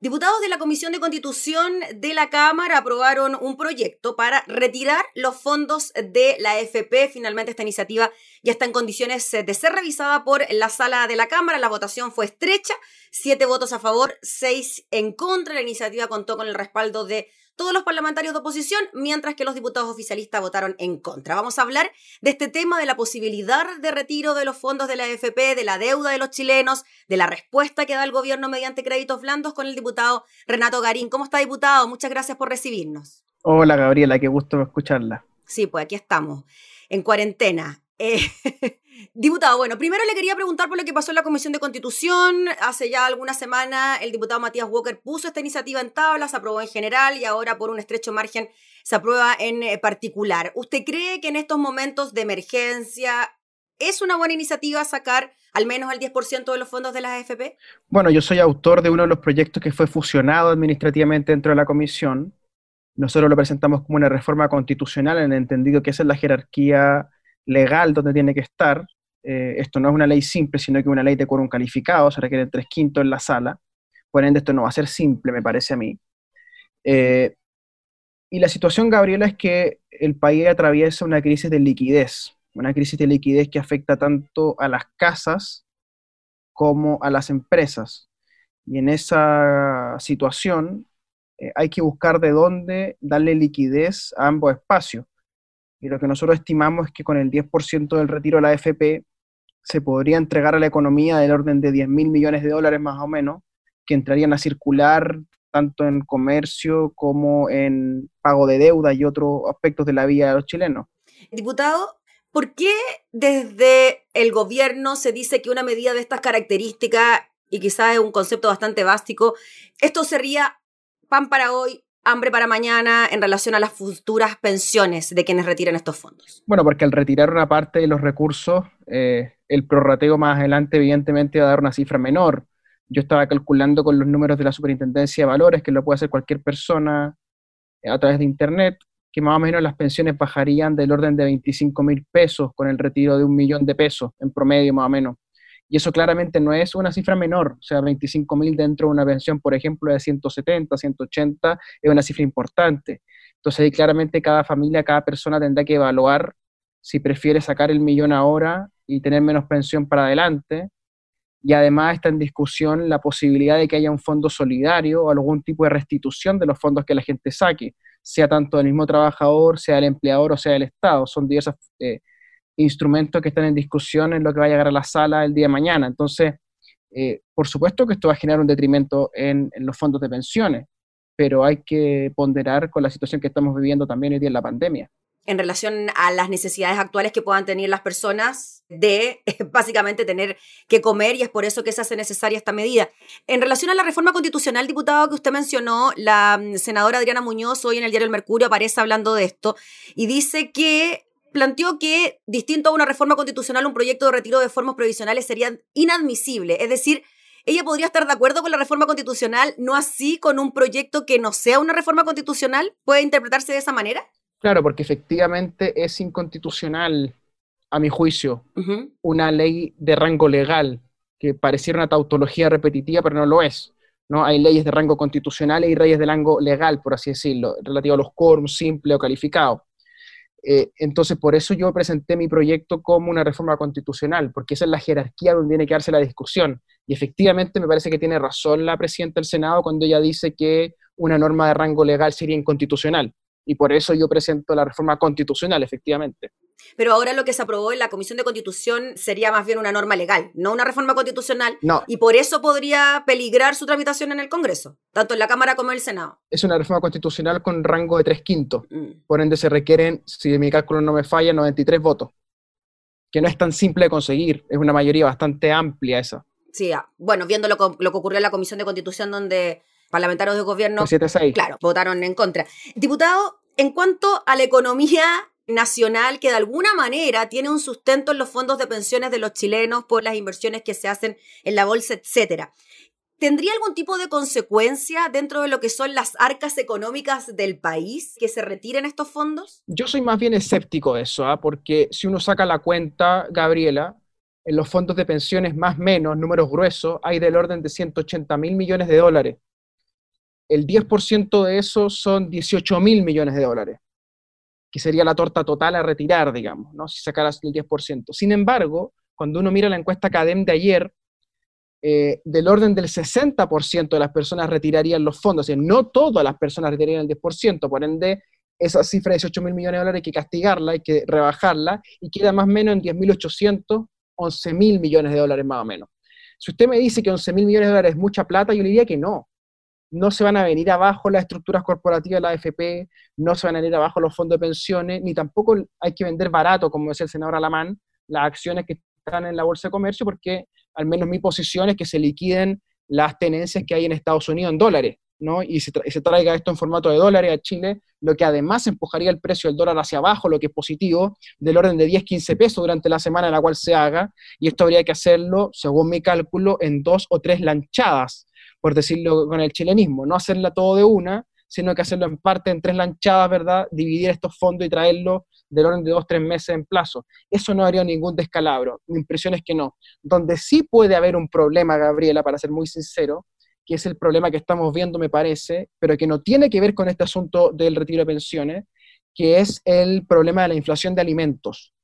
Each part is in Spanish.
Diputados de la Comisión de Constitución de la Cámara aprobaron un proyecto para retirar los fondos de la AFP. Finalmente esta iniciativa ya está en condiciones de ser revisada por la sala de la Cámara. La votación fue estrecha, siete votos a favor, seis en contra. La iniciativa contó con el respaldo de todos los parlamentarios de oposición, mientras que los diputados oficialistas votaron en contra. Vamos a hablar de este tema, de la posibilidad de retiro de los fondos de la AFP, de la deuda de los chilenos, de la respuesta que da el gobierno mediante créditos blandos con el diputado Renato Garín. ¿Cómo está, diputado? Muchas gracias por recibirnos. Hola, Gabriela, qué gusto escucharla. Sí, pues aquí estamos, en cuarentena. Eh, Diputado, bueno, primero le quería preguntar por lo que pasó en la Comisión de Constitución. Hace ya alguna semana el diputado Matías Walker puso esta iniciativa en tabla, se aprobó en general y ahora por un estrecho margen se aprueba en eh, particular. ¿Usted cree que en estos momentos de emergencia es una buena iniciativa sacar al menos el 10% de los fondos de las AFP? Bueno, yo soy autor de uno de los proyectos que fue fusionado administrativamente dentro de la comisión. Nosotros lo presentamos como una reforma constitucional en el entendido que esa es la jerarquía legal donde tiene que estar. Eh, esto no es una ley simple, sino que una ley de quórum calificado, se requiere tres quintos en la sala. Por ende, esto no va a ser simple, me parece a mí. Eh, y la situación, Gabriela, es que el país atraviesa una crisis de liquidez, una crisis de liquidez que afecta tanto a las casas como a las empresas. Y en esa situación eh, hay que buscar de dónde darle liquidez a ambos espacios. Y lo que nosotros estimamos es que con el 10% del retiro de la AFP se podría entregar a la economía del orden de 10 mil millones de dólares más o menos, que entrarían a circular tanto en comercio como en pago de deuda y otros aspectos de la vida de los chilenos. Diputado, ¿por qué desde el gobierno se dice que una medida de estas características, y quizás es un concepto bastante básico, esto sería pan para hoy, hambre para mañana en relación a las futuras pensiones de quienes retiren estos fondos? Bueno, porque al retirar una parte de los recursos, eh, el prorrateo más adelante evidentemente va a dar una cifra menor. Yo estaba calculando con los números de la Superintendencia de Valores, que lo puede hacer cualquier persona a través de Internet, que más o menos las pensiones bajarían del orden de 25 mil pesos con el retiro de un millón de pesos en promedio más o menos. Y eso claramente no es una cifra menor, o sea, 25 mil dentro de una pensión, por ejemplo, de 170, 180, es una cifra importante. Entonces ahí claramente cada familia, cada persona tendrá que evaluar si prefiere sacar el millón ahora y tener menos pensión para adelante. Y además está en discusión la posibilidad de que haya un fondo solidario o algún tipo de restitución de los fondos que la gente saque, sea tanto del mismo trabajador, sea el empleador o sea el Estado. Son diversas eh, instrumentos que están en discusión en lo que va a llegar a la sala el día de mañana. Entonces, eh, por supuesto que esto va a generar un detrimento en, los fondos de pensiones, pero hay que ponderar con la situación que estamos viviendo también hoy día en la pandemia. En relación a las necesidades actuales que puedan tener las personas de básicamente tener que comer y es por eso que se hace necesaria esta medida. En relación a la reforma constitucional, diputado, que usted mencionó, la mm, senadora Adriana Muñoz hoy en el diario El Mercurio aparece hablando de esto y dice que planteó que, distinto a una reforma constitucional, un proyecto de retiro de formas provisionales sería inadmisible. Es decir, ella podría estar de acuerdo con la reforma constitucional, no así con un proyecto que no sea una reforma constitucional. ¿Puede interpretarse de esa manera? Claro, porque efectivamente es inconstitucional, a mi juicio, una ley de rango legal que pareciera una tautología repetitiva, pero no lo es. ¿no? Hay leyes de rango constitucional y leyes de rango legal, por así decirlo, relativo a los quórums simple o calificado. Eh, entonces, por eso yo presenté mi proyecto como una reforma constitucional, porque esa es la jerarquía donde tiene que darse la discusión. Y efectivamente me parece que tiene razón la presidenta del Senado cuando ella dice que una norma de rango legal sería inconstitucional y por eso yo presento la reforma constitucional, efectivamente. Pero ahora lo que se aprobó en la Comisión de Constitución sería más bien una norma legal, no una reforma constitucional. No. Y por eso podría peligrar su tramitación en el Congreso, tanto en la Cámara como en el Senado. Es una reforma constitucional con rango de tres quintos. Mm. Por ende se requieren, si mi cálculo no me falla, 93 votos. Que no es tan simple de conseguir, es una mayoría bastante amplia esa. Sí, ah, bueno, viendo lo, lo que ocurrió en la Comisión de Constitución donde parlamentarios de gobierno, claro, votaron en contra. Diputado, en cuanto a la economía nacional que de alguna manera tiene un sustento en los fondos de pensiones de los chilenos por las inversiones que se hacen en la bolsa, etcétera. ¿Tendría algún tipo de consecuencia dentro de lo que son las arcas económicas del país que se retiren estos fondos? Yo soy más bien escéptico de eso, ¿ah? porque si uno saca la cuenta, Gabriela, en los fondos de pensiones más menos, números gruesos, hay del orden de 180 mil millones de dólares el 10% de eso son 18 mil millones de dólares, que sería la torta total a retirar, digamos, ¿no? si sacaras el 10%. Sin embargo, cuando uno mira la encuesta CADEM de ayer, eh, del orden del 60% de las personas retirarían los fondos, o no todas las personas retirarían el 10%, por ende, esa cifra de 18 mil millones de dólares hay que castigarla, hay que rebajarla, y queda más o menos en 10.800, 11 mil millones de dólares más o menos. Si usted me dice que 11 mil millones de dólares es mucha plata, yo le diría que no. No se van a venir abajo las estructuras corporativas de la AFP, no se van a venir abajo los fondos de pensiones, ni tampoco hay que vender barato, como decía el senador Alamán, las acciones que están en la Bolsa de Comercio, porque al menos mi posición es que se liquiden las tenencias que hay en Estados Unidos en dólares, ¿no? Y se, se traiga esto en formato de dólares a Chile, lo que además empujaría el precio del dólar hacia abajo, lo que es positivo, del orden de 10, 15 pesos durante la semana en la cual se haga, y esto habría que hacerlo, según mi cálculo, en dos o tres lanchadas, por decirlo con el chilenismo, no hacerla todo de una, sino que hacerlo en parte en tres lanchadas, ¿verdad? Dividir estos fondos y traerlo del orden de dos, tres meses en plazo. Eso no haría ningún descalabro. Mi impresión es que no. Donde sí puede haber un problema, Gabriela, para ser muy sincero, que es el problema que estamos viendo, me parece, pero que no tiene que ver con este asunto del retiro de pensiones, que es el problema de la inflación de alimentos.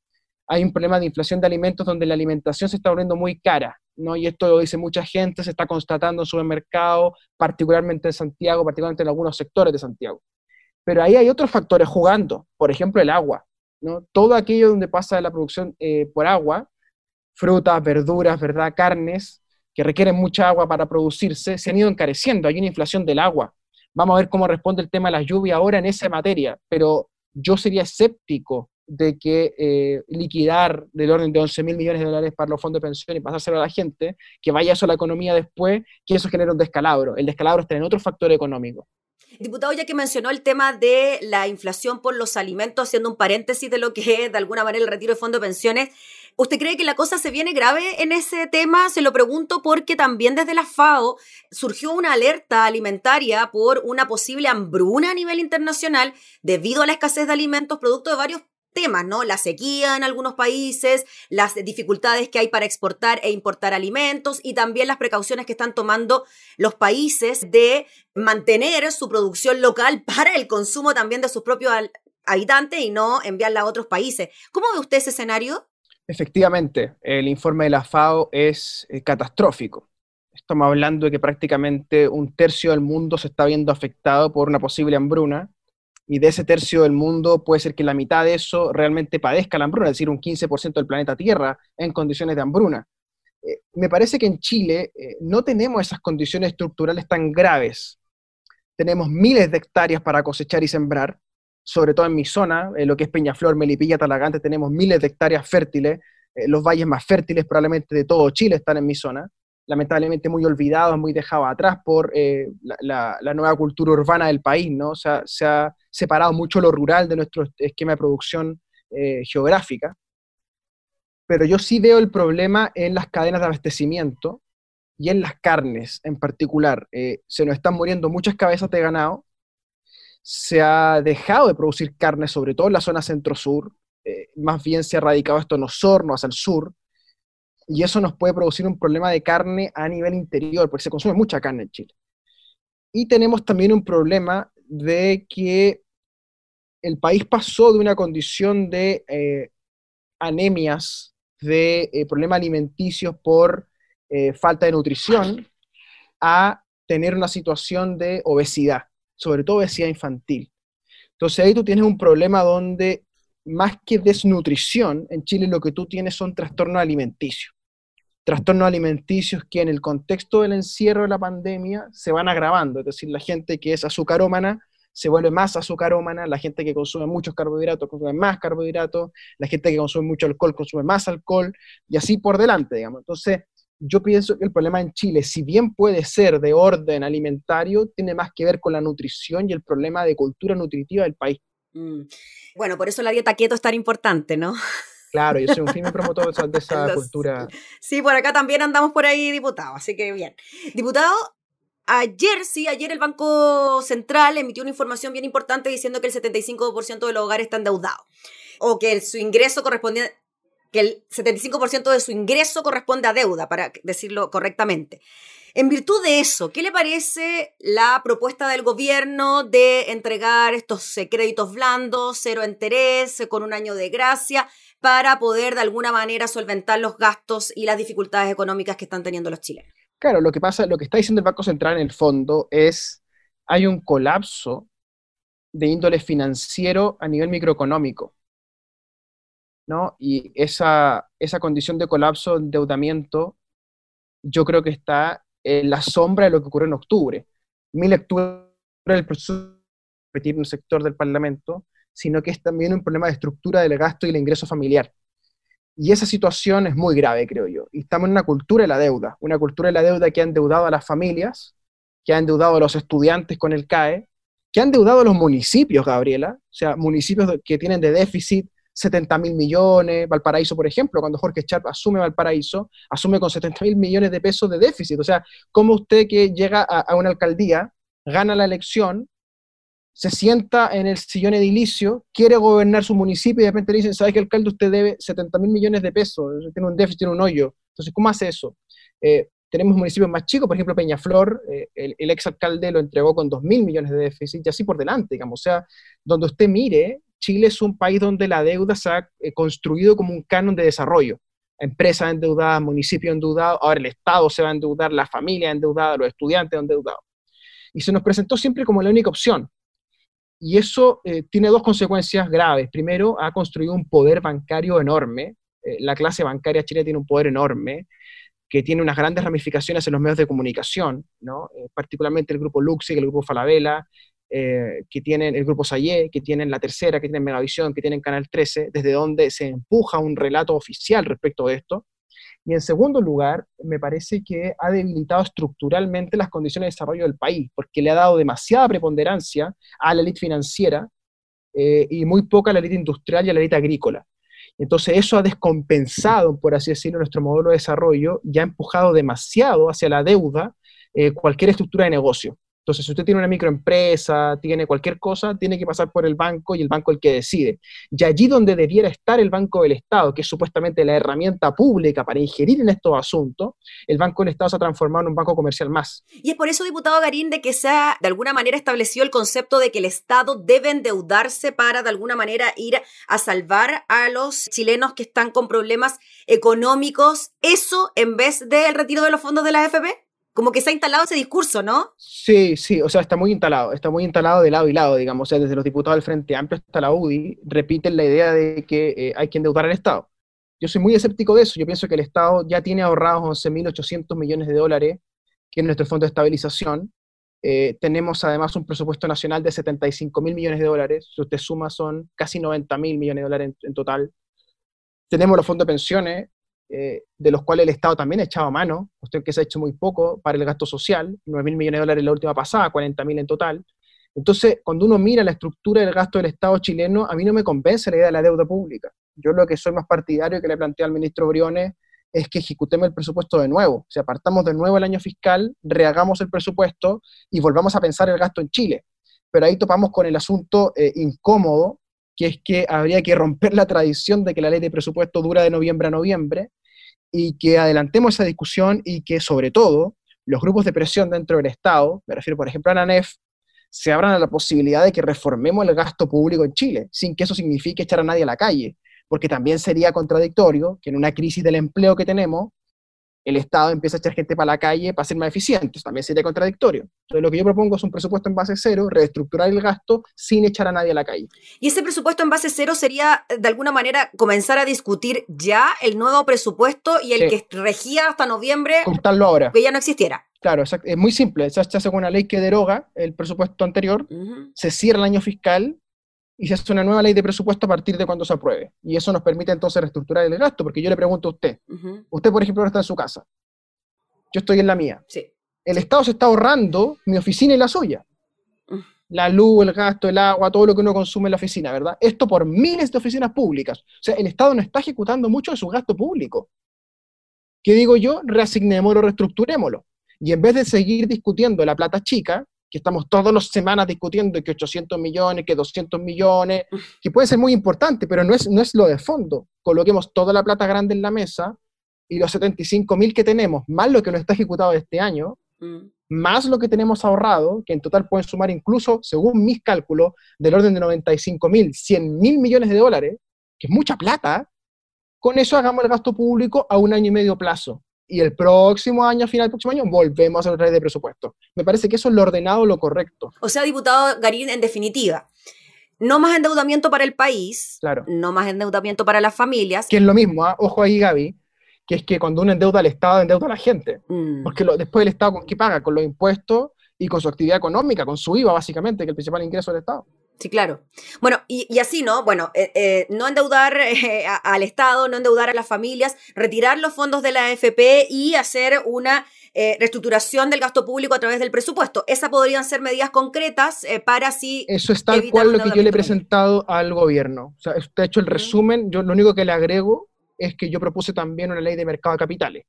Hay un problema de inflación de alimentos donde la alimentación se está volviendo muy cara, ¿no? Y esto lo dice mucha gente, se está constatando en supermercados, particularmente en Santiago, particularmente en algunos sectores de Santiago. Pero ahí hay otros factores jugando, por ejemplo, el agua. Todo aquello donde pasa la producción eh, por agua, frutas, verduras, ¿verdad? Carnes, que requieren mucha agua para producirse, se han ido encareciendo, hay una inflación del agua. Vamos a ver cómo responde el tema de la lluvia ahora en esa materia, pero yo sería escéptico de que eh, liquidar del orden de 11 mil millones de dólares para los fondos de pensión y pasárselo a la gente, que vaya eso a la economía después, que eso genere un descalabro. El descalabro está en otro factor económico. Diputado, ya que mencionó el tema de la inflación por los alimentos, haciendo un paréntesis de lo que es de alguna manera el retiro de fondos de pensiones, ¿usted cree que la cosa se viene grave en ese tema? Se lo pregunto porque también desde la FAO surgió una alerta alimentaria por una posible hambruna a nivel internacional debido a la escasez de alimentos producto de varios temas, ¿no? La sequía en algunos países, las dificultades que hay para exportar e importar alimentos y también las precauciones que están tomando los países de mantener su producción local para el consumo también de sus propios habitantes y no enviarla a otros países. ¿Cómo ve usted ese escenario? Efectivamente, el informe de la FAO es eh, catastrófico. Estamos hablando de que prácticamente un tercio del mundo se está viendo afectado por una posible hambruna y de ese tercio del mundo puede ser que la mitad de eso realmente padezca la hambruna, es decir, un 15% del planeta Tierra en condiciones de hambruna. Eh, me parece que en Chile eh, no tenemos esas condiciones estructurales tan graves. Tenemos miles de hectáreas para cosechar y sembrar, sobre todo en mi zona, en lo que es Peñaflor, Melipilla, Talagante, tenemos miles de hectáreas fértiles, eh, los valles más fértiles probablemente de todo Chile están en mi zona lamentablemente muy olvidados, muy dejados atrás por la, nueva cultura urbana del país, ¿no? O sea, se ha separado mucho lo rural de nuestro esquema de producción eh, geográfica, pero yo sí veo el problema en las cadenas de abastecimiento y en las carnes en particular. Eh, se nos están muriendo muchas cabezas de ganado, se ha dejado de producir carne, sobre todo en la zona centro-sur, eh, más bien se ha radicado esto en Osorno, hacia el sur, y eso nos puede producir un problema de carne a nivel interior, porque se consume mucha carne en Chile. Y tenemos también un problema de que el país pasó de una condición de eh, anemias, de eh, problemas alimenticios por eh, falta de nutrición, a tener una situación de obesidad, sobre todo obesidad infantil. Entonces ahí tú tienes un problema donde más que desnutrición, en Chile lo que tú tienes son trastornos alimenticios. Trastornos alimenticios que en el contexto del encierro de la pandemia se van agravando, es decir, la gente que es azucarómana se vuelve más azucarómana, la gente que consume muchos carbohidratos consume más carbohidratos, la gente que consume mucho alcohol consume más alcohol, y así por delante, digamos. Entonces, yo pienso que el problema en Chile, si bien puede ser de orden alimentario, tiene más que ver con la nutrición y el problema de cultura nutritiva del país. Mm. Bueno, por eso la dieta keto es tan importante, ¿no? Claro, yo soy un firme promotor de esa cultura. Sí, por acá también andamos por ahí, diputado, así que bien. Diputado, Ayer, sí, ayer el Banco Central emitió una información bien importante diciendo que el 75% de los hogares están endeudados. O que su ingreso corresponde, que el 75% de su ingreso corresponde a deuda, para decirlo correctamente. En virtud de eso, ¿qué le parece la propuesta del gobierno de entregar estos créditos blandos, cero interés, con un año de gracia, para poder de alguna manera solventar los gastos y las dificultades económicas que están teniendo los chilenos? Claro, lo que pasa, lo que está diciendo el Banco Central en el fondo es hay un colapso de índole financiero a nivel microeconómico. ¿no? Y esa, esa condición de colapso, endeudamiento, yo creo que está en la sombra de lo que ocurrió en octubre. Mi lectura del proceso de repetir un sector del Parlamento, sino que es también un problema de estructura del gasto y el ingreso familiar. Y esa situación es muy grave, creo yo. Y estamos en una cultura de la deuda, una cultura de la deuda que ha endeudado a las familias, que ha endeudado a los estudiantes con el CAE, que han endeudado a los municipios, Gabriela, o sea, municipios que tienen de déficit 70 mil millones, Valparaíso, por ejemplo, cuando Jorge Chap asume Valparaíso, asume con 70 mil millones de pesos de déficit. O sea, ¿cómo usted que llega a, una alcaldía, gana la elección, se sienta en el sillón edilicio, quiere gobernar su municipio y de repente le dicen, ¿sabe que alcalde usted debe 70 mil millones de pesos? Tiene un déficit, tiene un hoyo. Entonces, ¿cómo hace eso? Eh, tenemos municipios más chicos, por ejemplo, Peñaflor, eh, el, el exalcalde lo entregó con 2 mil millones de déficit y así por delante, digamos. O sea, donde usted mire, Chile es un país donde la deuda se ha eh, construido como un canon de desarrollo. Empresas endeudadas, municipios endeudados, ahora el Estado se va a endeudar, la familia endeudada, los estudiantes endeudados. Y se nos presentó siempre como la única opción. Y eso eh, tiene dos consecuencias graves. Primero, ha construido un poder bancario enorme. Eh, la clase bancaria chilena tiene un poder enorme que tiene unas grandes ramificaciones en los medios de comunicación, ¿no? particularmente el grupo Luxig, el grupo Falabella, eh, que tienen el grupo Sayé, que tienen La Tercera, que tienen Megavisión, que tienen Canal 13, desde donde se empuja un relato oficial respecto de esto. Y en segundo lugar, me parece que ha debilitado estructuralmente las condiciones de desarrollo del país, porque le ha dado demasiada preponderancia a la élite financiera eh, y muy poca a la élite industrial y a la élite agrícola. Entonces eso ha descompensado, por así decirlo, nuestro modelo de desarrollo y ha empujado demasiado hacia la deuda eh, cualquier estructura de negocio. Entonces, si usted tiene una microempresa, tiene cualquier cosa, tiene que pasar por el banco y el banco el que decide. Y allí donde debiera estar el Banco del Estado, que es supuestamente la herramienta pública para ingerir en estos asuntos, el Banco del Estado se ha transformado en un banco comercial más. Y es por eso, diputado Garín, de que se ha de alguna manera establecido el concepto de que el Estado debe endeudarse para de alguna manera ir a salvar a los chilenos que están con problemas económicos. Eso en vez del retiro de los fondos de la AFP. Como que se instalado ese discurso, ¿no? Sí, sí, o sea, está muy instalado, está muy instalado de lado y lado, digamos, o sea, desde los diputados del Frente Amplio hasta la UDI, repiten la idea de que eh, hay que endeudar al Estado. Yo soy muy escéptico de eso, yo pienso que el Estado ya tiene ahorrados 11.800 millones de dólares, que es nuestro fondo de estabilización, eh, tenemos además un presupuesto nacional de 75 mil millones de dólares, si usted suma son casi 90 mil millones de dólares en, en, total. Tenemos los fondos de pensiones, eh, de los cuales el Estado también ha echado mano, usted que se ha hecho muy poco para el gasto social, 9 mil millones de dólares la última pasada, 40 mil en total. Entonces, cuando uno mira la estructura del gasto del Estado chileno, a mí no me convence la idea de la deuda pública. Yo lo que soy más partidario que le planteé al ministro Briones es que ejecutemos el presupuesto de nuevo. O sea, partamos de nuevo el año fiscal, rehagamos el presupuesto y volvamos a pensar el gasto en Chile. Pero ahí topamos con el asunto eh, incómodo que es que habría que romper la tradición de que la ley de presupuesto dura de noviembre a noviembre y que adelantemos esa discusión y que sobre todo los grupos de presión dentro del Estado, me refiero por ejemplo a la NEF, se abran a la posibilidad de que reformemos el gasto público en Chile, sin que eso signifique echar a nadie a la calle, porque también sería contradictorio que en una crisis del empleo que tenemos, el Estado empieza a echar gente para la calle para ser más eficiente. también sería contradictorio. Entonces, lo que yo propongo es un presupuesto en base cero, reestructurar el gasto sin echar a nadie a la calle. Y ese presupuesto en base cero sería, de alguna manera, comenzar a discutir ya el nuevo presupuesto y el que regía hasta noviembre. ahora. Que ya no existiera. Claro, es muy simple. Se hace una ley que deroga el presupuesto anterior, se cierra el año fiscal y se hace una nueva ley de presupuesto a partir de cuando se apruebe. Y eso nos permite entonces reestructurar el gasto, porque yo le pregunto a usted, usted por ejemplo ahora está en su casa, yo estoy en la mía. Sí. El Estado se está ahorrando mi oficina y la suya. La luz, el gasto, el agua, todo lo que uno consume en la oficina, ¿verdad? Esto por miles de oficinas públicas. O sea, el Estado no está ejecutando mucho de su gasto público. ¿Qué digo yo? Reasignémoslo, reestructurémoslo. Y en vez de seguir discutiendo la plata chica, que estamos todas las semanas discutiendo que 800 millones, que 200 millones, que puede ser muy importante, pero no es, no es lo de fondo. Coloquemos toda la plata grande en la mesa y los 75 mil que tenemos, más lo que no está ejecutado este año, mm. más lo que tenemos ahorrado, que en total pueden sumar incluso, según mis cálculos, del orden de 95 mil, 100 mil millones de dólares, que es mucha plata, con eso hagamos el gasto público a un año y medio plazo. Y el próximo año, a final del próximo año, volvemos a la red de presupuesto. Me parece que eso es lo ordenado, lo correcto. O sea, diputado Garín, en definitiva, no más endeudamiento para el país, claro. no más endeudamiento para las familias. Que es lo mismo, ¿ah? ojo ahí Gaby, que es que cuando uno endeuda al Estado, endeuda a la gente. Mm. Porque después el Estado, ¿qué paga? Con los impuestos y con su actividad económica, con su IVA básicamente, que es el principal ingreso del Estado. Sí, claro. Bueno, y, así, ¿no? Bueno, eh, eh, no endeudar eh, al Estado, no endeudar a las familias, retirar los fondos de la AFP y hacer una reestructuración del gasto público a través del presupuesto. Esas podrían ser medidas concretas para así. Eso es tal cual lo que yo le he presentado al gobierno. O sea, usted ha hecho el resumen. Yo lo único que le agrego es que yo propuse también una ley de mercado de capitales,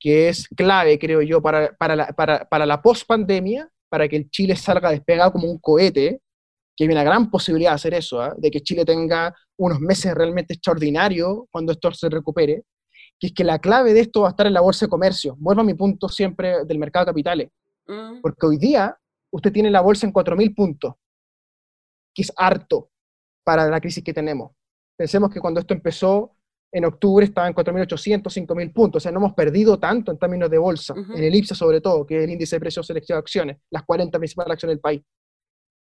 que es clave, creo yo, para, para la, para, para la post-pandemia, para que el Chile salga despegado como un cohete que hay una gran posibilidad de hacer eso, ¿ah? de que Chile tenga unos meses realmente extraordinarios cuando esto se recupere, que es que la clave de esto va a estar en la bolsa de comercio. Vuelvo a mi punto siempre del mercado de capitales, mm. porque hoy día usted tiene la bolsa en 4.000 puntos, que es harto para la crisis que tenemos. Pensemos que cuando esto empezó, en octubre estaba en 4.800, 5.000 puntos, o sea, no hemos perdido tanto en términos de bolsa, en el IPSA sobre todo, que es el índice de precios selección de acciones, las 40 principales acciones del país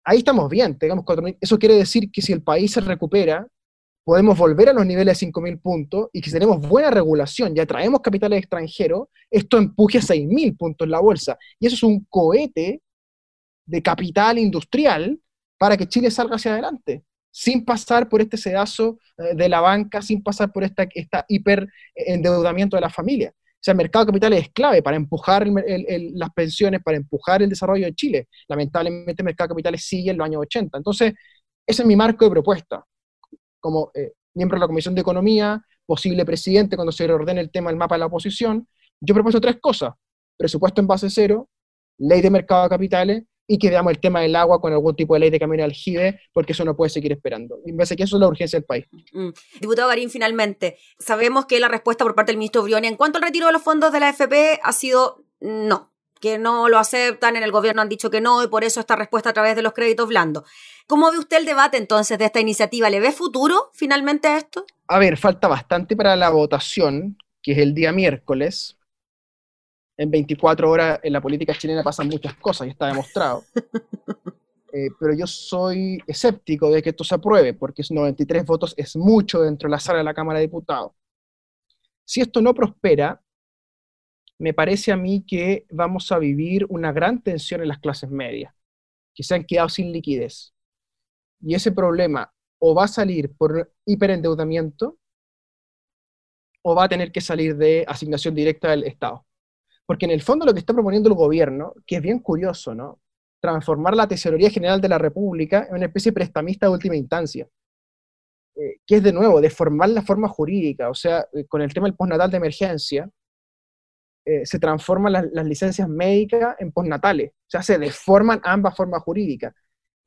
ahí estamos bien, tengamos 4.000. Eso quiere decir que si el país se recupera, podemos volver a los niveles de 5.000 puntos y que si tenemos buena regulación y atraemos capitales extranjeros, esto empuje a 6.000 puntos en la bolsa. Y eso es un cohete de capital industrial para que Chile salga hacia adelante, sin pasar por este sedazo eh, de la banca, sin pasar por esta, esta hiperendeudamiento de la familia. Sea, el mercado de capitales es clave para empujar las pensiones, para empujar el desarrollo de Chile. Lamentablemente, el mercado de capitales sigue en los años 80. Entonces, ese es mi marco de propuesta. Como eh, miembro de la Comisión de Economía, posible presidente cuando se reordene el tema del mapa de la oposición, yo propuesto tres cosas. Presupuesto en base cero, ley de mercado de capitales y que veamos el tema del agua con algún tipo de ley de camino al aljibe, porque eso no puede seguir esperando. Y me parece que eso es la urgencia del país. Mm. Diputado Garín, finalmente, sabemos que la respuesta por parte del ministro Briones en cuanto al retiro de los fondos de la AFP ha sido no, que no lo aceptan, en el gobierno han dicho que no, y por eso esta respuesta a través de los créditos blandos. ¿Cómo ve usted el debate entonces de esta iniciativa? ¿Le ve futuro finalmente a esto? A ver, falta bastante para la votación, que es el día miércoles en 24 horas en la política chilena pasan muchas cosas y está demostrado. Eh, pero yo soy escéptico de que esto se apruebe, porque 93 votos es mucho dentro de la sala de la Cámara de Diputados. Si esto no prospera, me parece a mí que vamos a vivir una gran tensión en las clases medias, que se han quedado sin liquidez. Y ese problema o va a salir por hiperendeudamiento o va a tener que salir de asignación directa del Estado. Porque en el fondo lo que está proponiendo el gobierno, que es bien curioso, ¿no? Transformar la Tesorería General de la República en una especie de prestamista de última instancia. Eh, que es de nuevo, deformar la forma jurídica. O sea, eh, con el tema del postnatal de emergencia, eh, se transforman las, licencias médicas en postnatales. O sea, se deforman ambas formas jurídicas.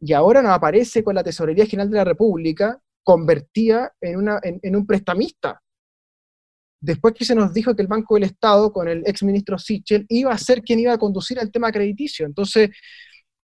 Y ahora nos aparece con la Tesorería General de la República convertida en, una, en un prestamista después que se nos dijo que el Banco del Estado, con el ex ministro Sichel, iba a ser quien iba a conducir el tema crediticio. Entonces,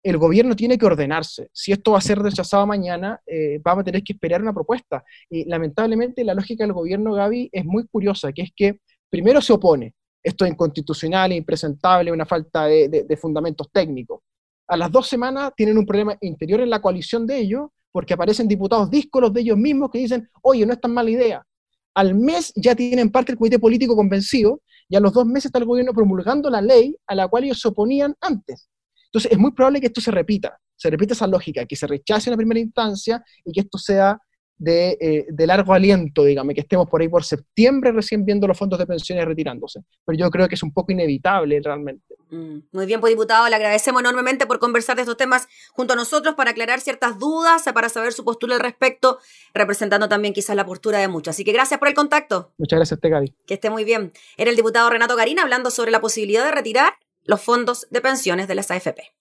el gobierno tiene que ordenarse. Si esto va a ser rechazado mañana, eh, vamos a tener que esperar una propuesta. Y lamentablemente la lógica del gobierno, Gaby, es muy curiosa, que es que primero se opone. Esto es inconstitucional, impresentable, una falta de, de fundamentos técnicos. A las dos semanas tienen un problema interior en la coalición de ellos, porque aparecen diputados díscolos de ellos mismos que dicen, oye, no es tan mala idea al mes ya tienen parte del comité político convencido y a los dos meses está el gobierno promulgando la ley a la cual ellos se oponían antes. Entonces es muy probable que esto se repita, se repita esa lógica, que se rechace en la primera instancia y que esto sea eh, de, largo aliento, dígame, que estemos por ahí por septiembre recién viendo los fondos de pensiones retirándose. Pero yo creo que es un poco inevitable realmente. Mm, muy bien, pues diputado, le agradecemos enormemente por conversar de estos temas junto a nosotros para aclarar ciertas dudas, para saber su postura al respecto, representando también quizás la postura de muchos. Así que gracias por el contacto. Muchas gracias Gaby. Que esté muy bien. Era el diputado Renato Garín hablando sobre la posibilidad de retirar los fondos de pensiones de las AFP.